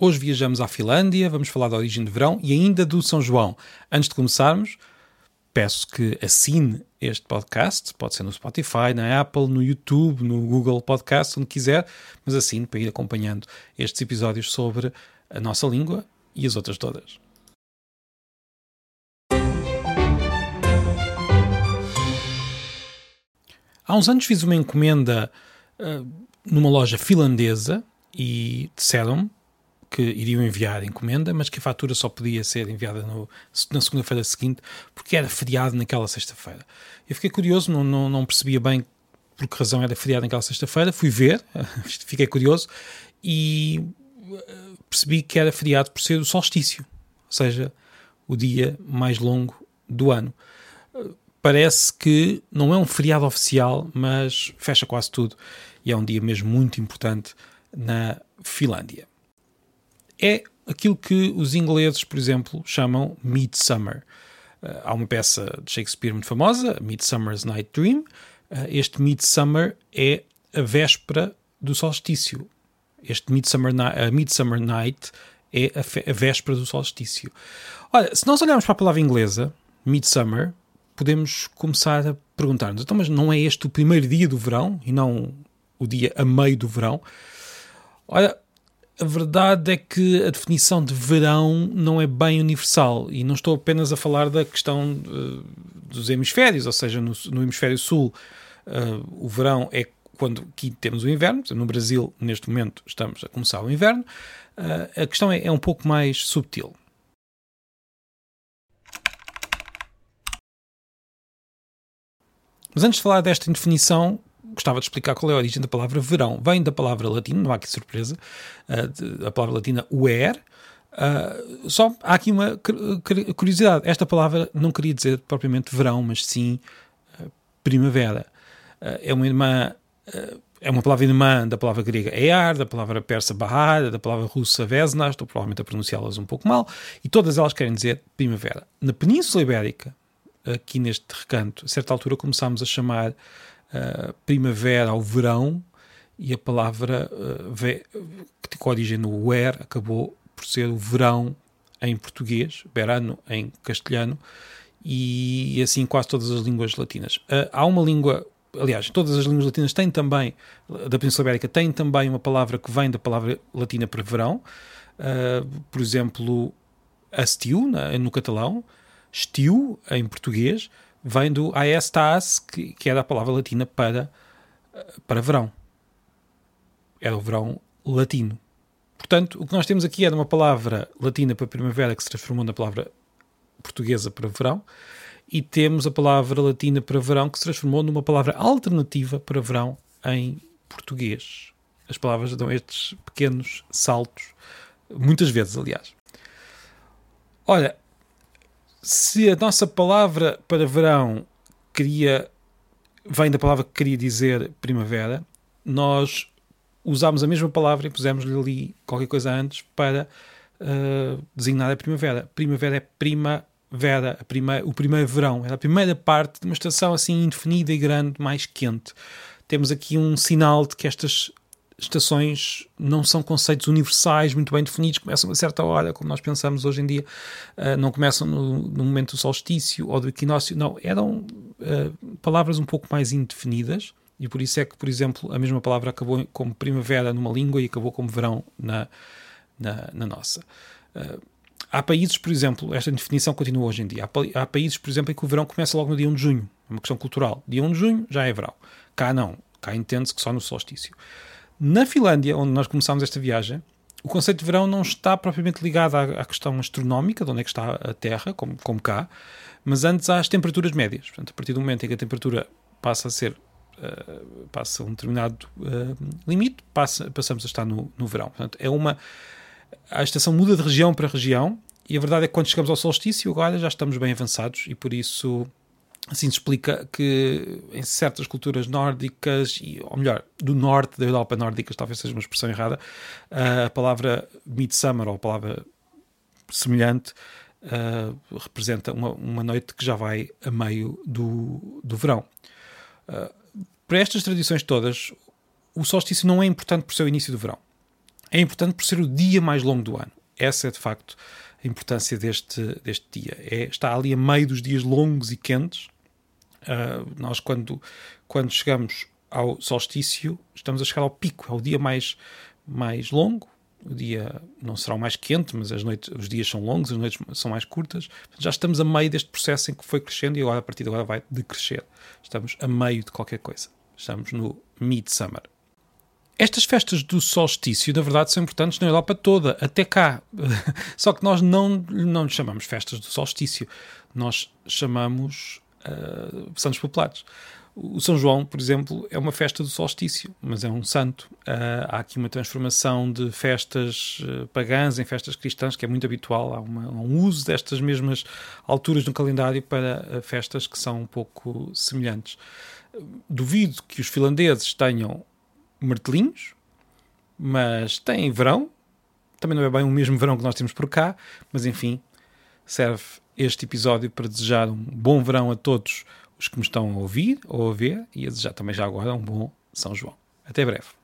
Hoje viajamos à Finlândia, vamos falar da origem do verão e ainda do São João. Antes de começarmos, peço que assine este podcast, pode ser no Spotify, na Apple, no YouTube, no Google Podcast, onde quiser, mas assine para ir acompanhando estes episódios sobre a nossa língua e as outras todas. Há uns anos fiz uma encomenda uh, numa loja finlandesa e disseram-me que iriam enviar encomenda, mas que a fatura só podia ser enviada no, na segunda-feira seguinte, porque era feriado naquela sexta-feira. Eu fiquei curioso, não, não, não, percebia bem por que razão era feriado naquela sexta-feira, fui ver, fiquei curioso e eh, percebi que era feriado por ser o solstício, ou seja, o dia mais longo do ano. Parece que não é um feriado oficial, mas fecha quase tudo e é um dia mesmo muito importante na Finlândia é aquilo que os ingleses, por exemplo, chamam Midsummer. Uh, há uma peça de Shakespeare muito famosa, Midsummer's Night Dream. Uh, este Midsummer é a véspera do solstício. Este Midsummer, a Midsummer Night é a, a véspera do solstício. Olha, se nós olharmos para a palavra inglesa, Midsummer, podemos começar a perguntar-nos: então, mas não é este o primeiro dia do verão e não o dia a meio do verão? Olha, a verdade é que a definição de verão não é bem universal e não estou apenas a falar da questão uh, dos hemisférios, ou seja, no, no hemisfério sul uh, o verão é quando aqui temos o inverno, no Brasil neste momento estamos a começar o inverno, uh, a questão é, é um pouco mais subtil. Mas antes de falar desta definição, gostava de explicar qual é a origem da palavra verão. Vem da palavra latina, não há aqui surpresa, uh, a palavra latina uer. Uh, só há aqui uma curiosidade: esta palavra não queria dizer propriamente verão, mas sim uh, primavera. é uma irmã. é uma palavra irmã da palavra grega ear, da palavra persa bahar, da palavra russa vesna, estou provavelmente a pronunciá-las um pouco mal, e todas elas querem dizer primavera. Na Península Ibérica, aqui neste recanto, a certa altura começámos a chamar uh, primavera ao verão e a palavra uh, ve, que tem origem no wer acabou por ser o verão em português, verano em castelhano e, e assim quase todas as línguas latinas. Uh, há uma língua, aliás, todas as línguas latinas têm também, da Península Ibérica, têm também uma palavra que vem da palavra latina para verão. Uh, por exemplo, astiu, no catalão, estiu em português, vem do aestas, que, que era a palavra latina para, para verão. Era o verão latino. Portanto, o que nós temos aqui é uma palavra latina para primavera que se transformou na palavra portuguesa para verão, e temos a palavra latina para verão que se transformou numa palavra alternativa para verão em português. As palavras dão estes pequenos saltos, muitas vezes, aliás. Olha, se a nossa palavra para verão queria vem da palavra que queria dizer primavera, nós usámos a mesma palavra e pusemos-lhe ali qualquer coisa antes para uh, designar a primavera. Primavera é primavera, a prima, o primeiro verão, é a primeira parte de uma estação assim indefinida e grande, mais quente. Temos aqui um sinal de que estas estações não são conceitos universais muito bem definidos, começam a certa hora, como nós pensamos hoje em dia, uh, não começam no, no, momento do solstício ou do equinócio, não, eram uh, palavras um pouco mais indefinidas e por isso é que, por exemplo, a mesma palavra acabou como primavera numa língua e acabou como verão na, na, na nossa. Uh, há países, por exemplo, esta definição continua hoje em dia, há, há países, por exemplo, em que o verão começa logo no dia 1 de junho, é uma questão cultural. Dia 1 de junho já é verão. Cá não, cá entende-se que só no solstício. Na Finlândia, onde nós começámos esta viagem, o conceito de verão não está propriamente ligado à, à, questão astronómica, de onde é que está a Terra, como, como cá, mas antes às temperaturas médias. Portanto, a partir do momento em que a temperatura passa a ser uh, passa um determinado uh, limite, passa, passamos a estar no, no verão. Portanto, é uma a estação muda de região para região e a verdade é que quando chegamos ao solstício agora já estamos bem avançados e por isso Assim se explica que em certas culturas nórdicas, ou melhor, do norte da Europa nórdicas, talvez seja uma expressão errada, a palavra midsummer, ou a palavra semelhante, uh, representa uma, uma noite que já vai a meio do, do verão. Uh, para estas tradições todas, o solstício não é importante por ser o início do verão. É importante por ser o dia mais longo do ano. Essa é, de facto, a importância deste, deste dia. É, está ali a meio dos dias longos e quentes. Uh, nós, quando, quando chegamos ao solstício, estamos a chegar ao pico, é o dia mais, mais longo. O dia não será o mais quente, mas as noites, os dias são longos, as noites são mais curtas. Já estamos a meio deste processo em que foi crescendo e agora, a partir de agora, vai decrescer. Estamos a meio de qualquer coisa. Estamos no midsummer. Estas festas do solstício, na verdade, são importantes na Europa toda, até cá. Só que nós não, não chamamos festas do solstício, nós chamamos uh, Santos Populares. O São João, por exemplo, é uma festa do solstício, mas é um santo. Uh, há aqui uma transformação de festas uh, pagãs em festas cristãs, que é muito habitual. Há, uma, um uso destas mesmas alturas no calendário para festas que são um pouco semelhantes. Duvido que os finlandeses tenham martelinhos, mas têm verão. Também não é bem o mesmo verão que nós temos por cá, mas enfim, serve este episódio para desejar um bom verão a todos os que me estão a ouvir ou a ver e a desejar também já agora um bom São João. Até breve.